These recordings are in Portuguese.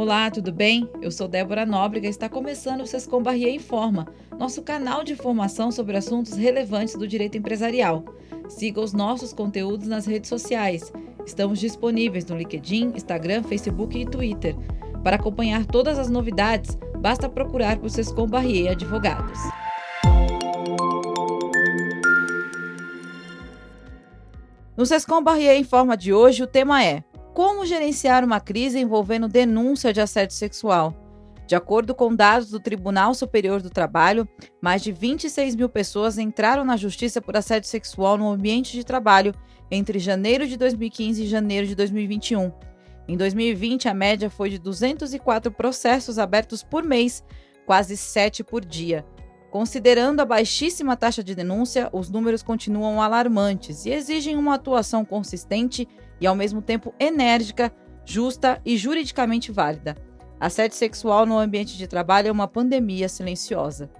Olá, tudo bem? Eu sou Débora Nóbrega e está começando o Sescom Barrier Informa, nosso canal de informação sobre assuntos relevantes do direito empresarial. Siga os nossos conteúdos nas redes sociais. Estamos disponíveis no LinkedIn, Instagram, Facebook e Twitter. Para acompanhar todas as novidades, basta procurar por Sescom Barrier Advogados. No Sescom Barrier Informa de hoje, o tema é como gerenciar uma crise envolvendo denúncia de assédio sexual? De acordo com dados do Tribunal Superior do Trabalho, mais de 26 mil pessoas entraram na justiça por assédio sexual no ambiente de trabalho entre janeiro de 2015 e janeiro de 2021. Em 2020, a média foi de 204 processos abertos por mês, quase 7 por dia. Considerando a baixíssima taxa de denúncia, os números continuam alarmantes e exigem uma atuação consistente e ao mesmo tempo enérgica, justa e juridicamente válida. Assédio sexual no ambiente de trabalho é uma pandemia silenciosa.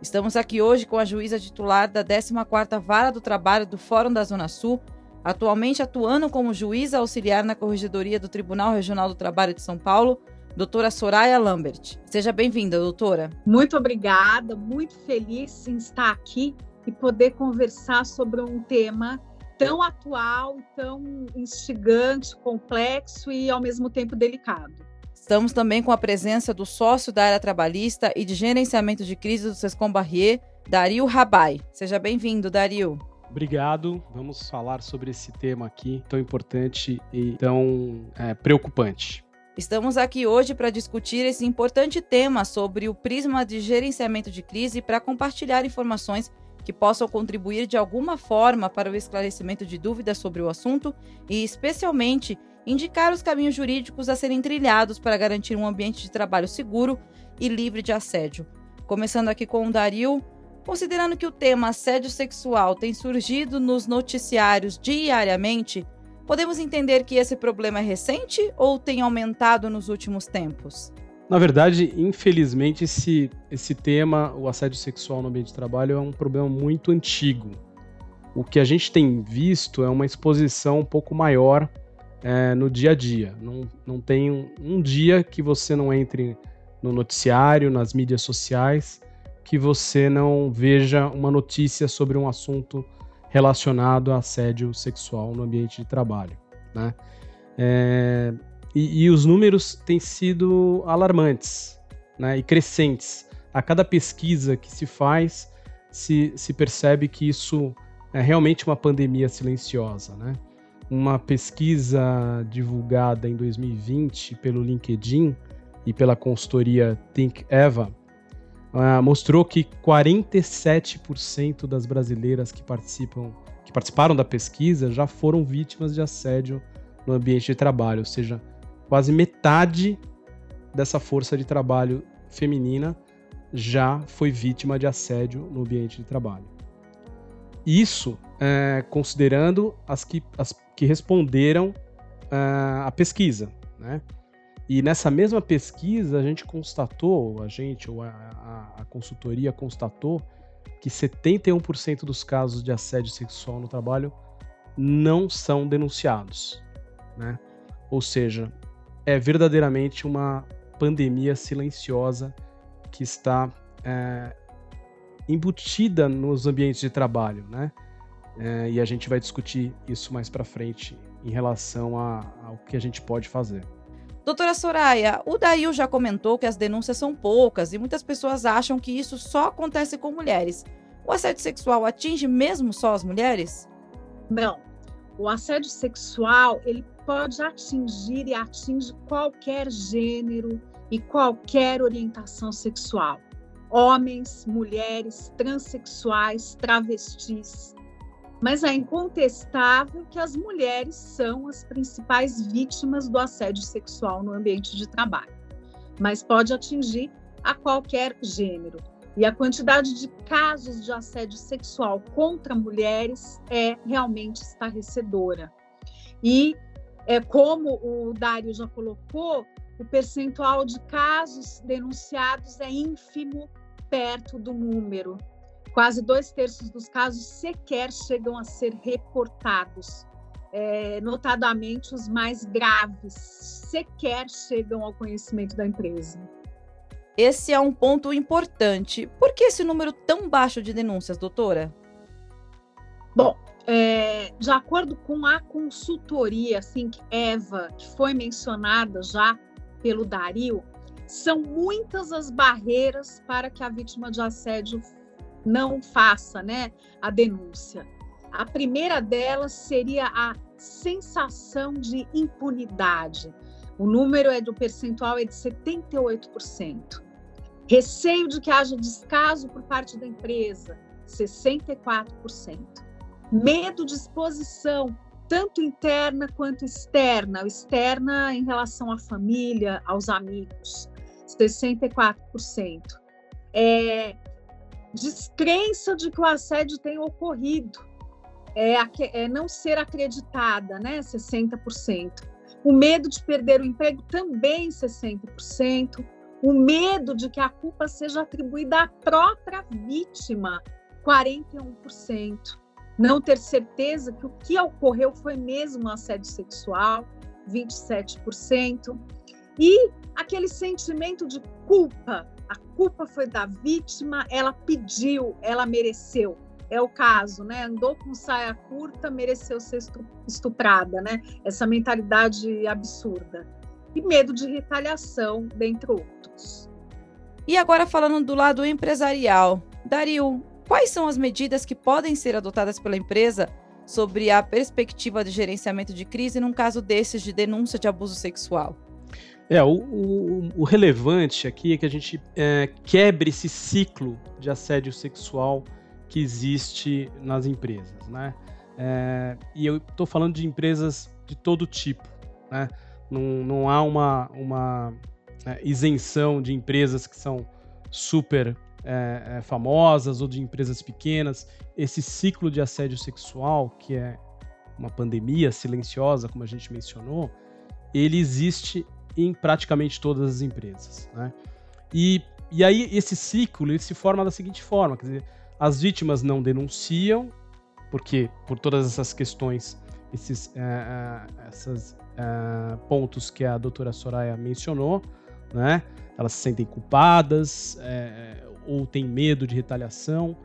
Estamos aqui hoje com a juíza titular da 14ª Vara do Trabalho do Fórum da Zona Sul, atualmente atuando como juíza auxiliar na Corregedoria do Tribunal Regional do Trabalho de São Paulo, doutora Soraya Lambert. Seja bem-vinda, doutora. Muito obrigada, muito feliz em estar aqui e poder conversar sobre um tema tão atual, tão instigante, complexo e ao mesmo tempo delicado. Estamos também com a presença do sócio da área trabalhista e de gerenciamento de crise do Sescom Barrier, Dario Rabai. Seja bem-vindo, Dario. Obrigado. Vamos falar sobre esse tema aqui tão importante e tão é, preocupante. Estamos aqui hoje para discutir esse importante tema sobre o prisma de gerenciamento de crise para compartilhar informações que possam contribuir de alguma forma para o esclarecimento de dúvidas sobre o assunto e, especialmente, indicar os caminhos jurídicos a serem trilhados para garantir um ambiente de trabalho seguro e livre de assédio. Começando aqui com o Dario, considerando que o tema assédio sexual tem surgido nos noticiários diariamente, podemos entender que esse problema é recente ou tem aumentado nos últimos tempos? Na verdade, infelizmente, esse, esse tema, o assédio sexual no ambiente de trabalho, é um problema muito antigo. O que a gente tem visto é uma exposição um pouco maior é, no dia a dia. Não, não tem um, um dia que você não entre no noticiário, nas mídias sociais, que você não veja uma notícia sobre um assunto relacionado a assédio sexual no ambiente de trabalho. Né? É, e, e os números têm sido alarmantes né, e crescentes. A cada pesquisa que se faz, se, se percebe que isso é realmente uma pandemia silenciosa. Né? Uma pesquisa divulgada em 2020 pelo LinkedIn e pela consultoria Think Eva uh, mostrou que 47% das brasileiras que participam que participaram da pesquisa já foram vítimas de assédio no ambiente de trabalho, ou seja, quase metade dessa força de trabalho feminina já foi vítima de assédio no ambiente de trabalho. Isso é, considerando as que, as que responderam é, à pesquisa. Né? E nessa mesma pesquisa, a gente constatou, a gente, ou a, a, a consultoria constatou, que 71% dos casos de assédio sexual no trabalho não são denunciados. Né? Ou seja, é verdadeiramente uma pandemia silenciosa que está é, embutida nos ambientes de trabalho, né? É, e a gente vai discutir isso mais para frente em relação a, ao que a gente pode fazer. Doutora Soraya, o Dail já comentou que as denúncias são poucas e muitas pessoas acham que isso só acontece com mulheres. O assédio sexual atinge mesmo só as mulheres? Não. O assédio sexual, ele pode atingir e atinge qualquer gênero e qualquer orientação sexual. Homens, mulheres, transexuais, travestis. Mas é incontestável que as mulheres são as principais vítimas do assédio sexual no ambiente de trabalho. Mas pode atingir a qualquer gênero. E a quantidade de casos de assédio sexual contra mulheres é realmente estarrecedora. E é, como o Dário já colocou, o percentual de casos denunciados é ínfimo perto do número. Quase dois terços dos casos sequer chegam a ser reportados, é, notadamente os mais graves, sequer chegam ao conhecimento da empresa. Esse é um ponto importante. Por que esse número tão baixo de denúncias, doutora? Bom, é, de acordo com a consultoria assim, EVA, que foi mencionada já pelo Dario, são muitas as barreiras para que a vítima de assédio não faça né, a denúncia. A primeira delas seria a sensação de impunidade. O número é do percentual é de 78%. Receio de que haja descaso por parte da empresa, 64%. Medo de exposição, tanto interna quanto externa. Externa em relação à família, aos amigos, 64%. É, descrença de que o assédio tenha ocorrido, é, é não ser acreditada, né? 60%. O medo de perder o emprego também 60%. O medo de que a culpa seja atribuída à própria vítima, 41%. Não ter certeza que o que ocorreu foi mesmo um assédio sexual, 27%. E aquele sentimento de culpa, a culpa foi da vítima, ela pediu, ela mereceu. É o caso, né? Andou com saia curta, mereceu ser estuprada, né? Essa mentalidade absurda. E medo de retaliação, dentre outros. E agora falando do lado empresarial. Dario, quais são as medidas que podem ser adotadas pela empresa sobre a perspectiva de gerenciamento de crise num caso desses de denúncia de abuso sexual? É, o, o, o, relevante aqui é que a gente é, quebre esse ciclo de assédio sexual que existe nas empresas, né? É, e eu estou falando de empresas de todo tipo, né? Não, não há uma, uma é, isenção de empresas que são super é, é, famosas ou de empresas pequenas. Esse ciclo de assédio sexual, que é uma pandemia silenciosa, como a gente mencionou, ele existe em praticamente todas as empresas. Né? E, e aí esse ciclo ele se forma da seguinte forma, quer dizer, as vítimas não denunciam, porque por todas essas questões, esses uh, esses, uh, pontos que a doutora Soraya mencionou, né? elas se sentem culpadas uh, ou têm medo de retaliação,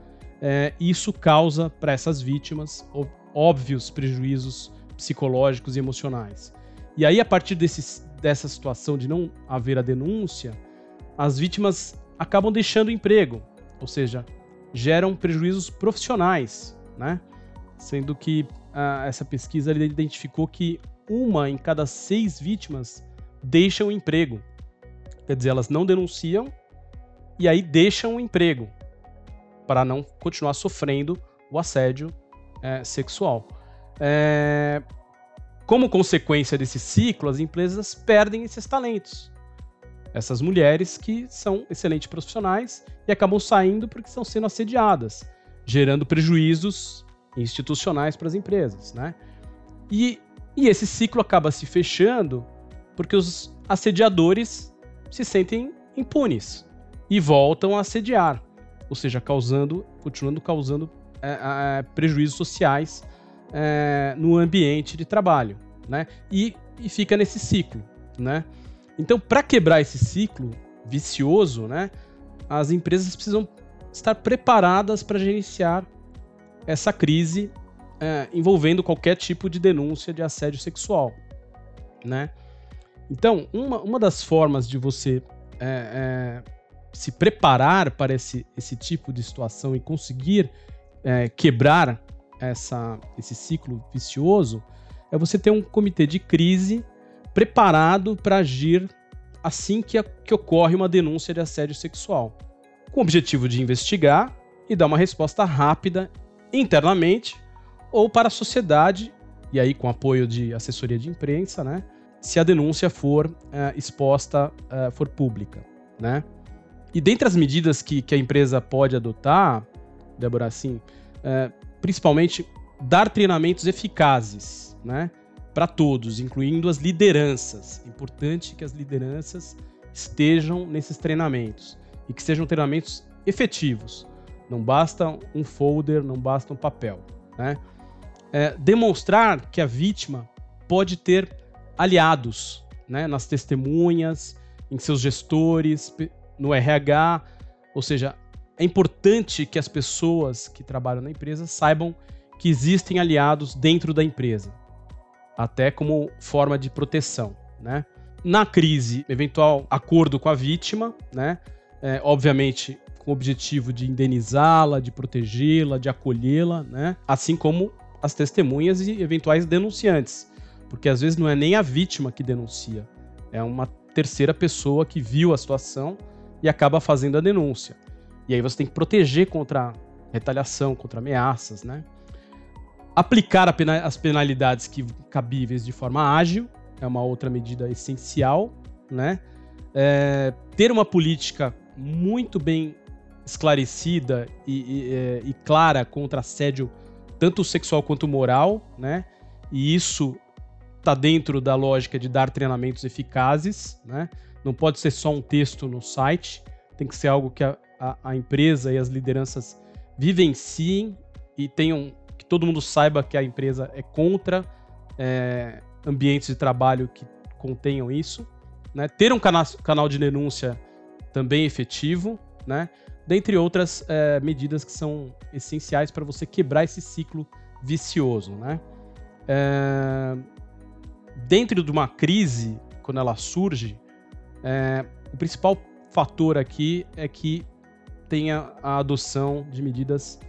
isso causa para essas vítimas óbvios prejuízos psicológicos e emocionais. E aí, a partir desse, dessa situação de não haver a denúncia, as vítimas acabam deixando o emprego, ou seja, geram prejuízos profissionais, né? Sendo que ah, essa pesquisa identificou que uma em cada seis vítimas deixam o emprego. Quer dizer, elas não denunciam e aí deixam o emprego para não continuar sofrendo o assédio é, sexual. É, como consequência desse ciclo, as empresas perdem esses talentos. Essas mulheres que são excelentes profissionais e acabam saindo porque estão sendo assediadas, gerando prejuízos institucionais para as empresas, né? E, e esse ciclo acaba se fechando porque os assediadores se sentem impunes e voltam a assediar, ou seja, causando, continuando causando é, é, prejuízos sociais é, no ambiente de trabalho, né? E, e fica nesse ciclo, né? Então, para quebrar esse ciclo vicioso, né, as empresas precisam estar preparadas para gerenciar essa crise é, envolvendo qualquer tipo de denúncia de assédio sexual, né? Então, uma, uma das formas de você é, é, se preparar para esse, esse tipo de situação e conseguir é, quebrar essa, esse ciclo vicioso é você ter um comitê de crise preparado para agir assim que, a, que ocorre uma denúncia de assédio sexual, com o objetivo de investigar e dar uma resposta rápida internamente ou para a sociedade, e aí com apoio de assessoria de imprensa, né? Se a denúncia for é, exposta, é, for pública, né? E dentre as medidas que, que a empresa pode adotar, Débora, assim, é, principalmente dar treinamentos eficazes, né? Para todos, incluindo as lideranças. É importante que as lideranças estejam nesses treinamentos e que sejam treinamentos efetivos. Não basta um folder, não basta um papel, né? É, demonstrar que a vítima pode ter aliados, né, nas testemunhas, em seus gestores, no RH. Ou seja, é importante que as pessoas que trabalham na empresa saibam que existem aliados dentro da empresa, até como forma de proteção, né? Na crise, eventual acordo com a vítima, né? É, obviamente com o objetivo de indenizá-la, de protegê-la, de acolhê-la, né? Assim como as testemunhas e eventuais denunciantes, porque às vezes não é nem a vítima que denuncia, é uma terceira pessoa que viu a situação e acaba fazendo a denúncia. E aí você tem que proteger contra retaliação, contra ameaças, né? Aplicar pena as penalidades que cabíveis de forma ágil é uma outra medida essencial, né? É, ter uma política muito bem esclarecida e, e, é, e, clara contra assédio, tanto sexual quanto moral, né? E isso está dentro da lógica de dar treinamentos eficazes, né? Não pode ser só um texto no site, tem que ser algo que a, a, a empresa e as lideranças vivenciem e tenham que todo mundo saiba que a empresa é contra é, ambientes de trabalho que contenham isso, né? Ter um cana canal de denúncia também efetivo, né? dentre outras é, medidas que são essenciais para você quebrar esse ciclo vicioso. Né? É, dentro de uma crise, quando ela surge, é, o principal fator aqui é que tenha a adoção de medidas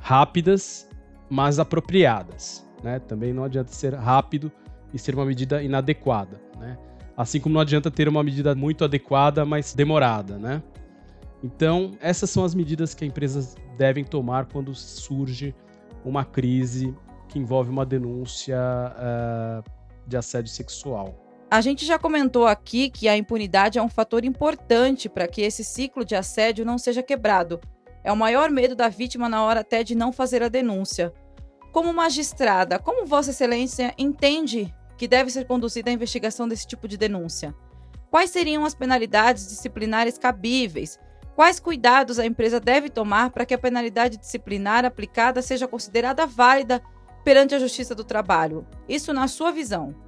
rápidas, mas apropriadas. Né? Também não adianta ser rápido e ser uma medida inadequada. Né? Assim como não adianta ter uma medida muito adequada, mas demorada. Né? Então, essas são as medidas que as empresas devem tomar quando surge uma crise que envolve uma denúncia uh, de assédio sexual. A gente já comentou aqui que a impunidade é um fator importante para que esse ciclo de assédio não seja quebrado. É o maior medo da vítima na hora até de não fazer a denúncia. Como magistrada, como Vossa Excelência entende que deve ser conduzida a investigação desse tipo de denúncia? Quais seriam as penalidades disciplinares cabíveis? Quais cuidados a empresa deve tomar para que a penalidade disciplinar aplicada seja considerada válida perante a Justiça do Trabalho? Isso na sua visão.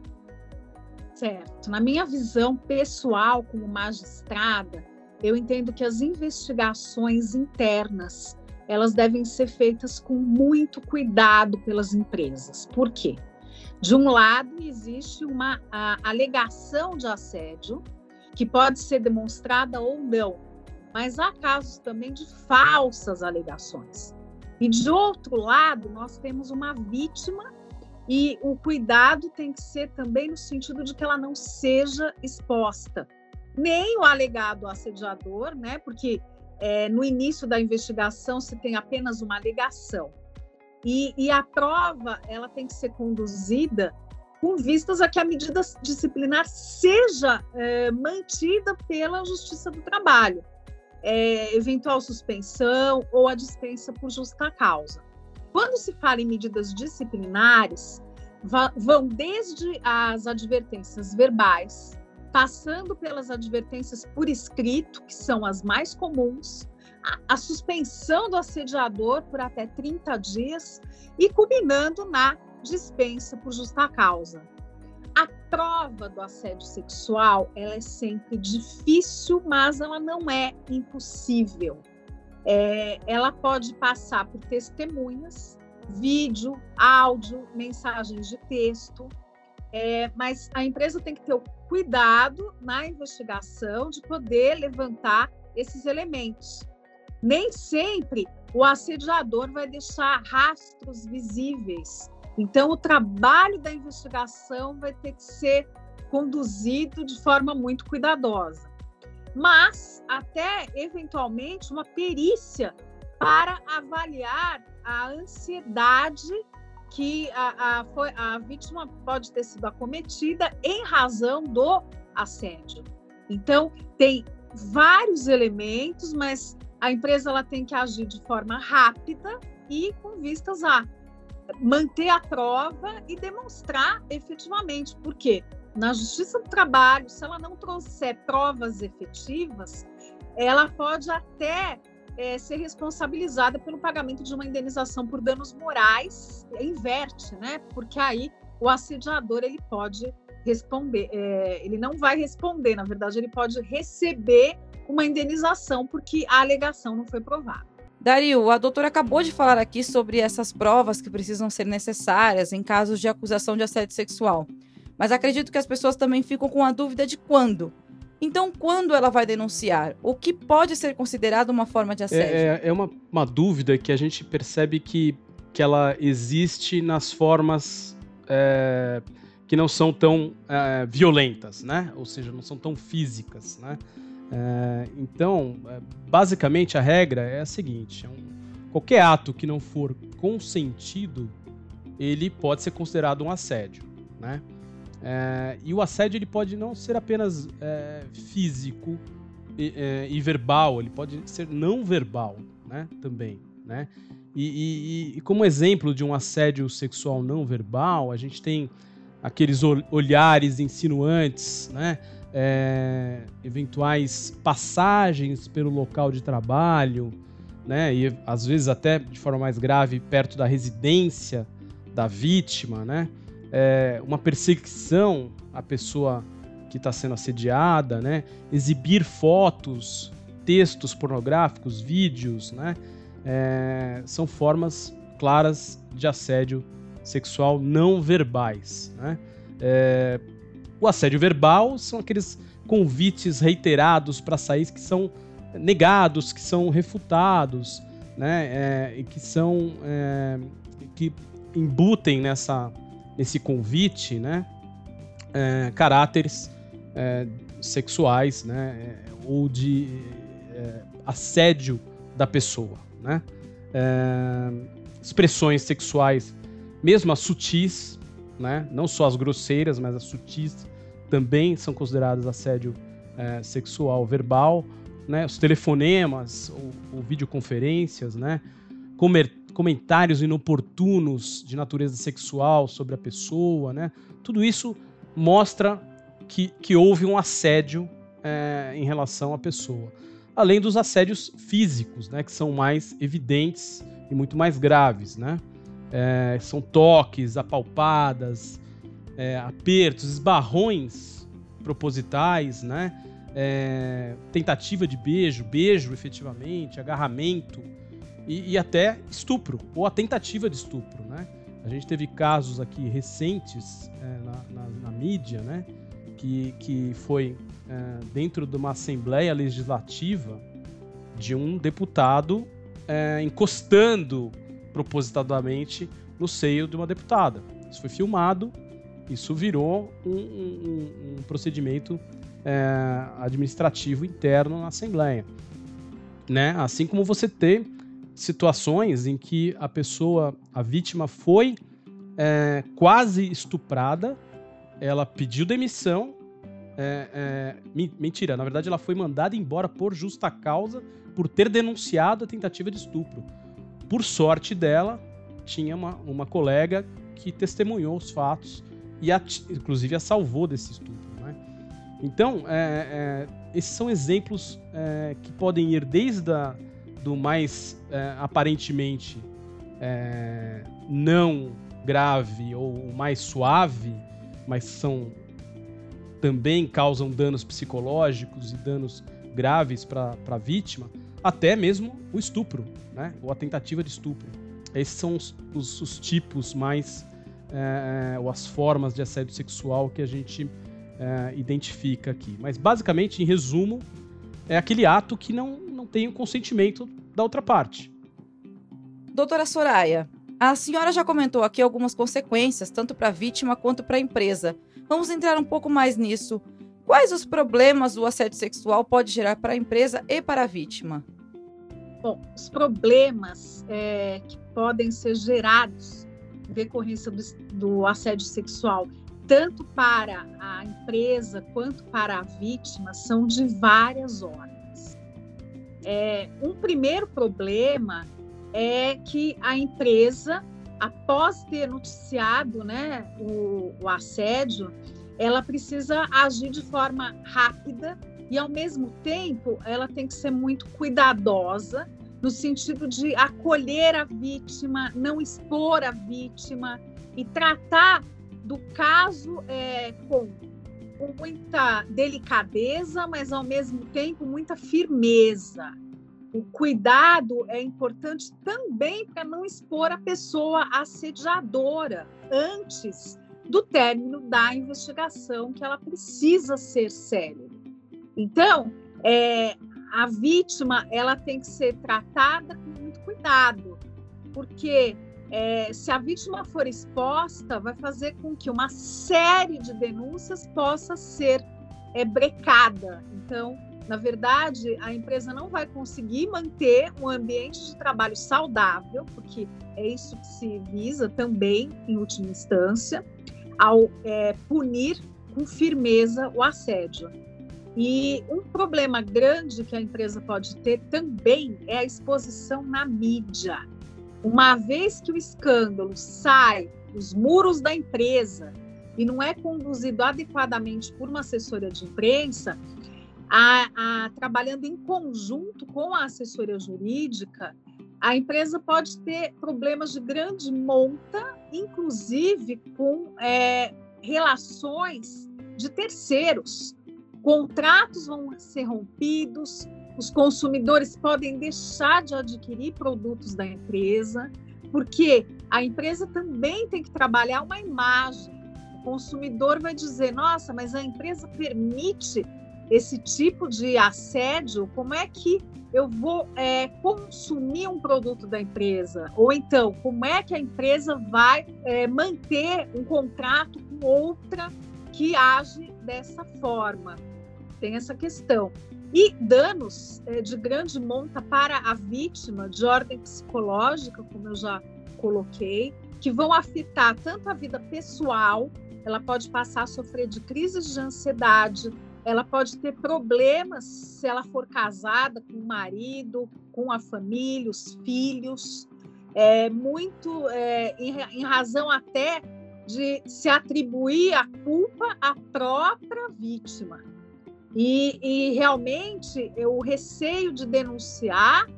Certo. Na minha visão pessoal, como magistrada, eu entendo que as investigações internas elas devem ser feitas com muito cuidado pelas empresas. Por quê? De um lado, existe uma alegação de assédio que pode ser demonstrada ou não mas há casos também de falsas alegações. E de outro lado, nós temos uma vítima e o cuidado tem que ser também no sentido de que ela não seja exposta. Nem o alegado assediador, né? Porque é, no início da investigação se tem apenas uma alegação. E, e, a prova ela tem que ser conduzida com vistas a que a medida disciplinar seja é, mantida pela Justiça do Trabalho é, eventual suspensão ou a dispensa por justa causa. Quando se fala em medidas disciplinares, vão desde as advertências verbais, passando pelas advertências por escrito, que são as mais comuns, a, suspensão do assediador por até 30 dias e culminando na dispensa por justa causa a prova do assédio sexual ela é sempre difícil, mas ela não é impossível. É, ela pode passar por testemunhas, vídeo, áudio, mensagens de texto, é, mas a empresa tem que ter o cuidado na investigação de poder levantar esses elementos. Nem sempre o assediador vai deixar rastros visíveis então, o trabalho da investigação vai ter que ser conduzido de forma muito cuidadosa. Mas, até eventualmente, uma perícia para avaliar a ansiedade que a, a, a vítima pode ter sido acometida em razão do assédio. Então, tem vários elementos, mas a empresa ela tem que agir de forma rápida e com vistas a manter a prova e demonstrar efetivamente. Porque na Justiça do Trabalho, se ela não trouxer provas efetivas, ela pode até é, ser responsabilizada pelo pagamento de uma indenização por danos morais, inverte, né? Porque aí o assediador ele pode responder, é, ele não vai responder, na verdade, ele pode receber uma indenização porque a alegação não foi provada. Dario, a doutora acabou de falar aqui sobre essas provas que precisam ser necessárias em casos de acusação de assédio sexual. Mas acredito que as pessoas também ficam com a dúvida de quando. Então, quando ela vai denunciar? O que pode ser considerado uma forma de assédio? É, é uma, uma dúvida que a gente percebe que, que ela existe nas formas é, que não são tão é, violentas, né? Ou seja, não são tão físicas, né? É, então, é, basicamente a regra é a seguinte: é um, qualquer ato que não for consentido, ele pode ser considerado um assédio, né? É, e o assédio ele pode não ser apenas é, físico e, é, e, verbal, ele pode ser não verbal, né? Também, né? E, e, e, como exemplo de um assédio sexual não verbal, a gente tem aqueles olhares insinuantes, né? É, eventuais passagens pelo local de trabalho, né? E às vezes até de forma mais grave perto da residência da vítima, né? É, uma perseguição à pessoa que está sendo assediada, né? Exibir fotos, textos pornográficos, vídeos, né? É, são formas claras de assédio sexual não verbais. Né? É, o assédio verbal são aqueles convites reiterados para sair que são negados, que são refutados, né? É, e que são é, que embutem nessa nesse convite, né? É, caráteres é, sexuais, né? É, ou de é, assédio da pessoa, né? expressões sexuais mesmo as sutis, né? não só as grosseiras, mas as sutis também são consideradas assédio é, sexual verbal, né? os telefonemas ou, ou videoconferências, né? Comer, comentários inoportunos de natureza sexual sobre a pessoa, né? tudo isso mostra que, que houve um assédio é, em relação à pessoa. Além dos assédios físicos, né, que são mais evidentes e muito mais graves, né? É, são toques, apalpadas, é, apertos, esbarrões propositais, né? É, tentativa de beijo, beijo efetivamente, agarramento e, e, até estupro, ou a tentativa de estupro, né? A gente teve casos aqui recentes é, na, na, na, mídia, né? Que, que foi é, dentro de uma assembleia legislativa de um deputado é, encostando propositadamente no seio de uma deputada. Isso foi filmado, isso virou um, um, um procedimento é, administrativo interno na Assembleia. Né? Assim como você tem situações em que a pessoa, a vítima, foi é, quase estuprada, ela pediu demissão. É, é, mentira, na verdade ela foi mandada embora por justa causa por ter denunciado a tentativa de estupro. Por sorte dela, tinha uma, uma colega que testemunhou os fatos e, a, inclusive, a salvou desse estupro. Né? Então, é, é, esses são exemplos é, que podem ir desde a, do mais é, aparentemente é, não grave ou mais suave, mas são também causam danos psicológicos e danos graves para a vítima, até mesmo o estupro, né? ou a tentativa de estupro. Esses são os, os, os tipos mais, é, ou as formas de assédio sexual que a gente é, identifica aqui. Mas, basicamente, em resumo, é aquele ato que não, não tem o consentimento da outra parte. Doutora Soraya, a senhora já comentou aqui algumas consequências, tanto para a vítima quanto para a empresa. Vamos entrar um pouco mais nisso. Quais os problemas o assédio sexual pode gerar para a empresa e para a vítima? Bom, os problemas é, que podem ser gerados em decorrência do, do assédio sexual, tanto para a empresa quanto para a vítima, são de várias ordens. É, um primeiro problema é que a empresa, após ter noticiado né, o, o assédio, ela precisa agir de forma rápida e, ao mesmo tempo, ela tem que ser muito cuidadosa no sentido de acolher a vítima, não expor a vítima e tratar do caso é, com, com muita delicadeza, mas ao mesmo tempo muita firmeza. O cuidado é importante também para não expor a pessoa assediadora antes do término da investigação, que ela precisa ser séria. Então, é, a vítima ela tem que ser tratada com muito cuidado, porque é, se a vítima for exposta, vai fazer com que uma série de denúncias possa ser é, brecada. Então, na verdade, a empresa não vai conseguir manter um ambiente de trabalho saudável, porque é isso que se visa também, em última instância, ao é, punir com firmeza o assédio. E um problema grande que a empresa pode ter também é a exposição na mídia. Uma vez que o escândalo sai dos muros da empresa e não é conduzido adequadamente por uma assessoria de imprensa, a, a, trabalhando em conjunto com a assessoria jurídica, a empresa pode ter problemas de grande monta, inclusive com é, relações de terceiros. Contratos vão ser rompidos, os consumidores podem deixar de adquirir produtos da empresa, porque a empresa também tem que trabalhar uma imagem. O consumidor vai dizer: nossa, mas a empresa permite esse tipo de assédio, como é que eu vou é, consumir um produto da empresa? Ou então, como é que a empresa vai é, manter um contrato com outra que age dessa forma? Tem essa questão. E danos é, de grande monta para a vítima, de ordem psicológica, como eu já coloquei, que vão afetar tanto a vida pessoal, ela pode passar a sofrer de crises de ansiedade, ela pode ter problemas se ela for casada com o marido, com a família, os filhos, é, muito é, em, em razão até de se atribuir a culpa à própria vítima. E, e realmente o receio de denunciar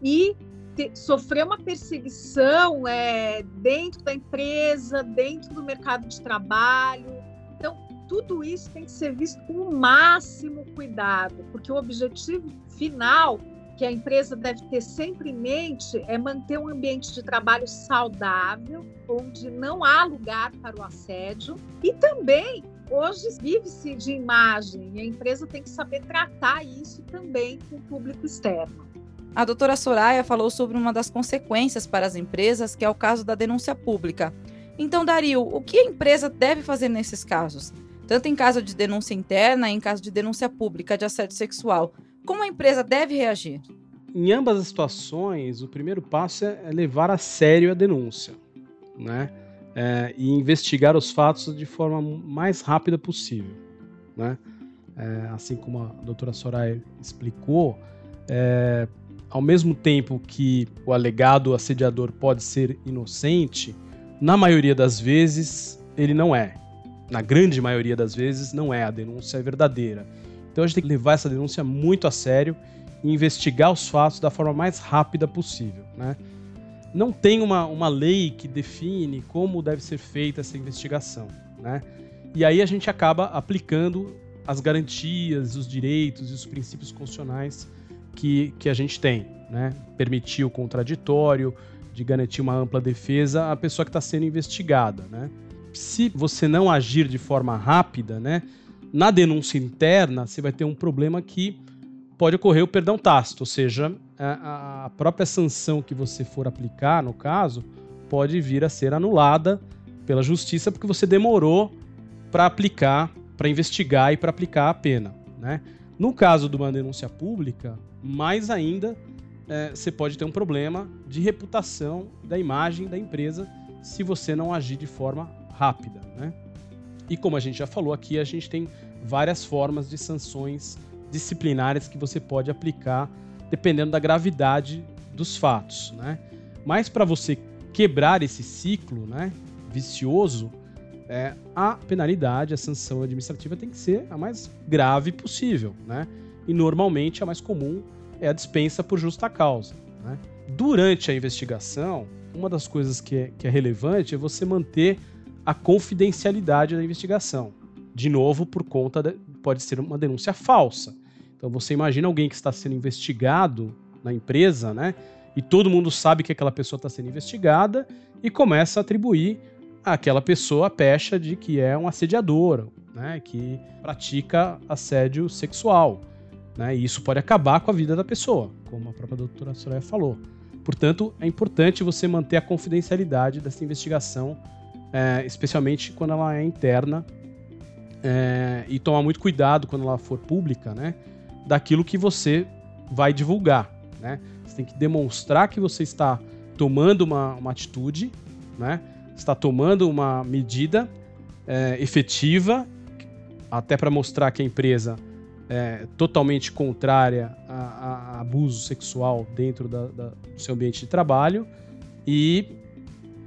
e ter, sofrer uma perseguição é, dentro da empresa, dentro do mercado de trabalho, tudo isso tem que ser visto com o máximo cuidado, porque o objetivo final que a empresa deve ter sempre em mente é manter um ambiente de trabalho saudável, onde não há lugar para o assédio, e também hoje vive-se de imagem, e a empresa tem que saber tratar isso também com o público externo. A doutora Soraya falou sobre uma das consequências para as empresas, que é o caso da denúncia pública. Então, Dario, o que a empresa deve fazer nesses casos? tanto em caso de denúncia interna e em caso de denúncia pública de assédio sexual. Como a empresa deve reagir? Em ambas as situações, o primeiro passo é levar a sério a denúncia, né? É, e investigar os fatos de forma mais rápida possível, né? É, assim como a doutora Soraya explicou, é, ao mesmo tempo que o alegado assediador pode ser inocente, na maioria das vezes ele não é na grande maioria das vezes, não é. A denúncia é verdadeira. Então a gente tem que levar essa denúncia muito a sério e investigar os fatos da forma mais rápida possível. Né? Não tem uma, uma lei que define como deve ser feita essa investigação. Né? E aí a gente acaba aplicando as garantias, os direitos e os princípios constitucionais que, que a gente tem. Né? Permitir o contraditório, de garantir uma ampla defesa à pessoa que está sendo investigada. Né? se você não agir de forma rápida, né, na denúncia interna, você vai ter um problema que pode ocorrer o perdão tácito, ou seja, a, própria sanção que você for aplicar, no caso, pode vir a ser anulada pela justiça porque você demorou para aplicar, para investigar e para aplicar a pena. Né? No caso de uma denúncia pública, mais ainda, é, você pode ter um problema de reputação da imagem da empresa se você não agir de forma rápida, né? E como a gente já falou aqui, a gente tem várias formas de sanções disciplinares que você pode aplicar dependendo da gravidade dos fatos, né? Mas para você quebrar esse ciclo, né, vicioso, é, a penalidade, a sanção administrativa tem que ser a mais grave possível, né? E normalmente a mais comum é a dispensa por justa causa. Né? Durante a investigação, uma das coisas que é, que é relevante é você manter a confidencialidade da investigação. De novo, por conta pode ser uma denúncia falsa. Então você imagina alguém que está sendo investigado na empresa, né? E todo mundo sabe que aquela pessoa está sendo investigada e começa a atribuir àquela pessoa a pecha de que é um assediador, né? Que pratica assédio sexual. Né? E isso pode acabar com a vida da pessoa, como a própria doutora Soraya falou. Portanto, é importante você manter a confidencialidade dessa investigação, é, especialmente quando ela é interna, é, e tomar muito cuidado quando ela for pública, né? Daquilo que você vai divulgar, né? Você tem que demonstrar que você está tomando uma, uma atitude, né? Está tomando uma medida é, efetiva, até para mostrar que a empresa é, totalmente contrária a, a, abuso sexual dentro da, da, do seu ambiente de trabalho e,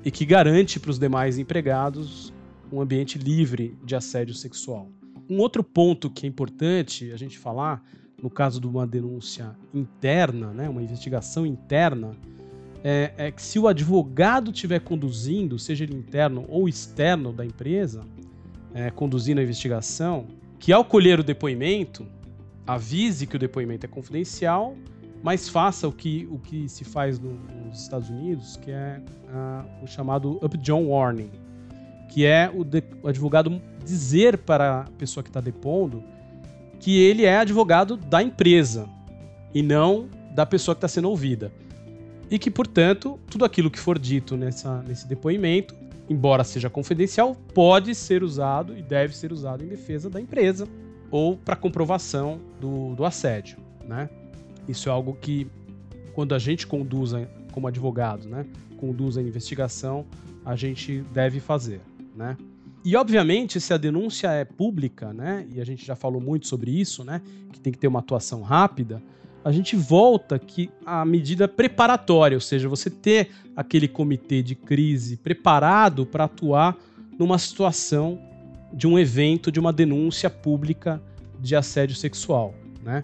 e que garante para os demais empregados um ambiente livre de assédio sexual. Um outro ponto que é importante a gente falar, no caso de uma denúncia interna, né, uma investigação interna, é, é que se o advogado estiver conduzindo, seja ele interno ou externo da empresa, é, conduzindo a investigação, que ao colher o depoimento, avise que o depoimento é confidencial, mas faça o que, o que se faz no, nos Estados Unidos, que é uh, o chamado Up John Warning, que é o, de, o advogado dizer para a pessoa que está depondo que ele é advogado da empresa e não da pessoa que está sendo ouvida. E que, portanto, tudo aquilo que for dito nessa, nesse depoimento embora seja confidencial, pode ser usado e deve ser usado em defesa da empresa ou para comprovação do, do assédio, né? Isso é algo que, quando a gente conduz, como advogado, né, conduz a investigação, a gente deve fazer, né? E, obviamente, se a denúncia é pública, né, e a gente já falou muito sobre isso, né, que tem que ter uma atuação rápida, a gente volta que a medida preparatória, ou seja, você ter aquele comitê de crise preparado para atuar numa situação de um evento, de uma denúncia pública de assédio sexual, né?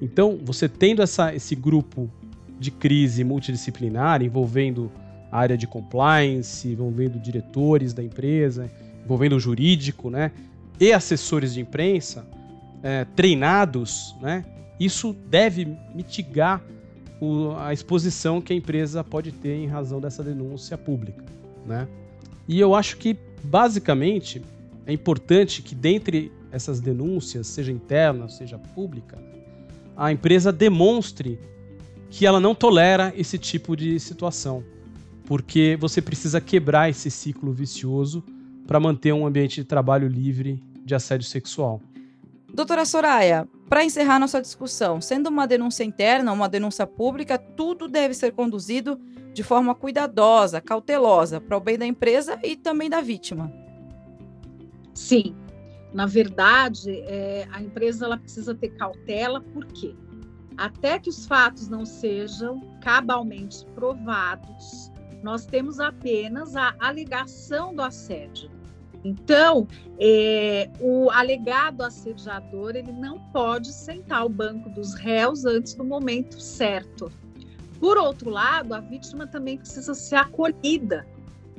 Então, você tendo essa, esse grupo de crise multidisciplinar envolvendo área de compliance, envolvendo diretores da empresa, envolvendo o jurídico, né? E assessores de imprensa é, treinados, né? Isso deve mitigar o, a exposição que a empresa pode ter em razão dessa denúncia pública, né? E eu acho que, basicamente, é importante que dentre essas denúncias, seja interna, seja pública, a empresa demonstre que ela não tolera esse tipo de situação, porque você precisa quebrar esse ciclo vicioso para manter um ambiente de trabalho livre de assédio sexual. Doutora Soraya, para encerrar nossa discussão, sendo uma denúncia interna, uma denúncia pública, tudo deve ser conduzido de forma cuidadosa, cautelosa, para o bem da empresa e também da vítima. Sim, na verdade, é, a empresa ela precisa ter cautela, por quê? Até que os fatos não sejam cabalmente provados, nós temos apenas a alegação do assédio. Então, é, o alegado assediador ele não pode sentar ao banco dos réus antes do momento certo. Por outro lado, a vítima também precisa ser acolhida,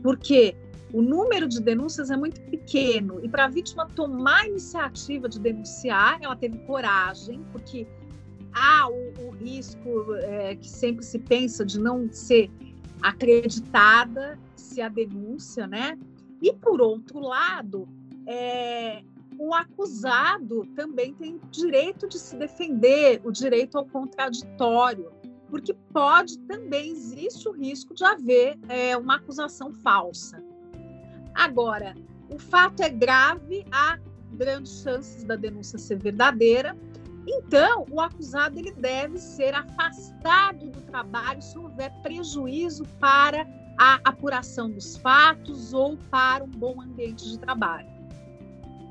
porque o número de denúncias é muito pequeno e para a vítima tomar a iniciativa de denunciar, ela teve coragem, porque há o, o risco é, que sempre se pensa de não ser acreditada se a denúncia, né? E, por outro lado, é, o acusado também tem direito de se defender, o direito ao contraditório, porque pode também existe o risco de haver é, uma acusação falsa. Agora, o fato é grave, há grandes chances da denúncia ser verdadeira, então o acusado ele deve ser afastado do trabalho se houver prejuízo para a apuração dos fatos ou para um bom ambiente de trabalho.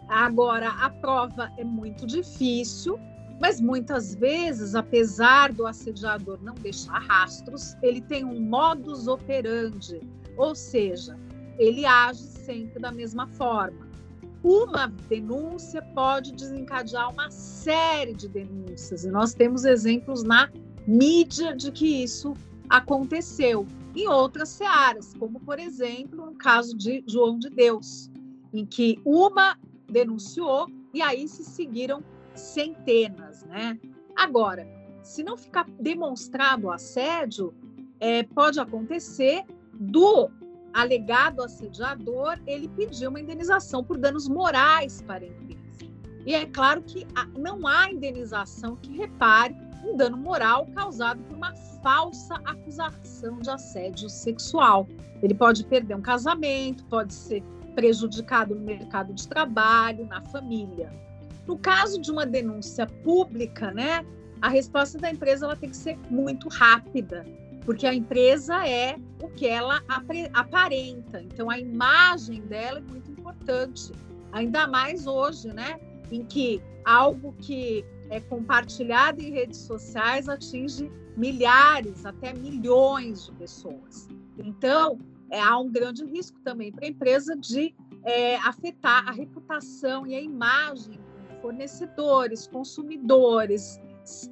Agora, a prova é muito difícil, mas muitas vezes, apesar do assediador não deixar rastros, ele tem um modus operandi, ou seja, ele age sempre da mesma forma. Uma denúncia pode desencadear uma série de denúncias, e nós temos exemplos na mídia de que isso aconteceu em outras searas, como, por exemplo, no caso de João de Deus, em que uma denunciou e aí se seguiram centenas, né? Agora, se não ficar demonstrado o assédio, é, pode acontecer do alegado assediador ele pedir uma indenização por danos morais para a empresa. E é claro que não há indenização que repare um dano moral causado por uma falsa acusação de assédio sexual. Ele pode perder um casamento, pode ser prejudicado no mercado de trabalho, na família. No caso de uma denúncia pública, né, a resposta da empresa ela tem que ser muito rápida, porque a empresa é o que ela aparenta. Então a imagem dela é muito importante, ainda mais hoje, né, em que algo que é compartilhado em redes sociais atinge milhares, até milhões de pessoas. Então, é, há um grande risco também para a empresa de é, afetar a reputação e a imagem de fornecedores, consumidores,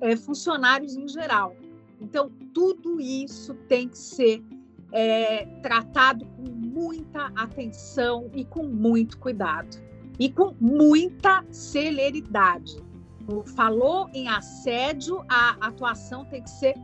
é, funcionários em geral. Então, tudo isso tem que ser é, tratado com muita atenção e com muito cuidado e com muita celeridade. Falou em assédio, a atuação tem que ser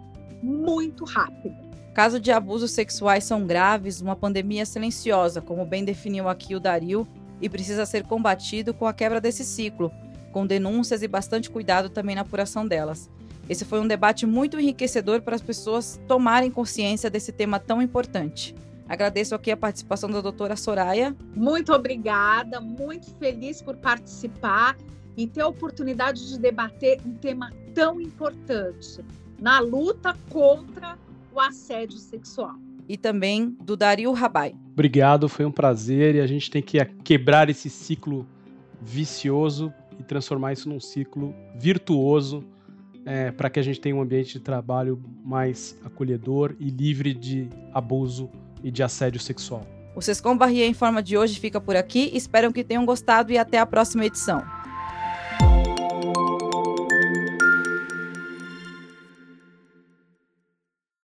muito rápida. Casos de abusos sexuais são graves, uma pandemia silenciosa, como bem definiu aqui o Dario, e precisa ser combatido com a quebra desse ciclo, com denúncias e bastante cuidado também na apuração delas. Esse foi um debate muito enriquecedor para as pessoas tomarem consciência desse tema tão importante. Agradeço aqui a participação da doutora Soraya. Muito obrigada, muito feliz por participar e ter a oportunidade de debater um tema tão importante na luta contra o assédio sexual. E também do Dario Rabai. Obrigado, foi um prazer e a gente tem que quebrar esse ciclo vicioso e transformar isso num ciclo virtuoso é, para que a gente tenha um ambiente de trabalho mais acolhedor e livre de abuso e de assédio sexual. O Sescom Barrier em forma de hoje fica por aqui. Espero que tenham gostado e até a próxima edição.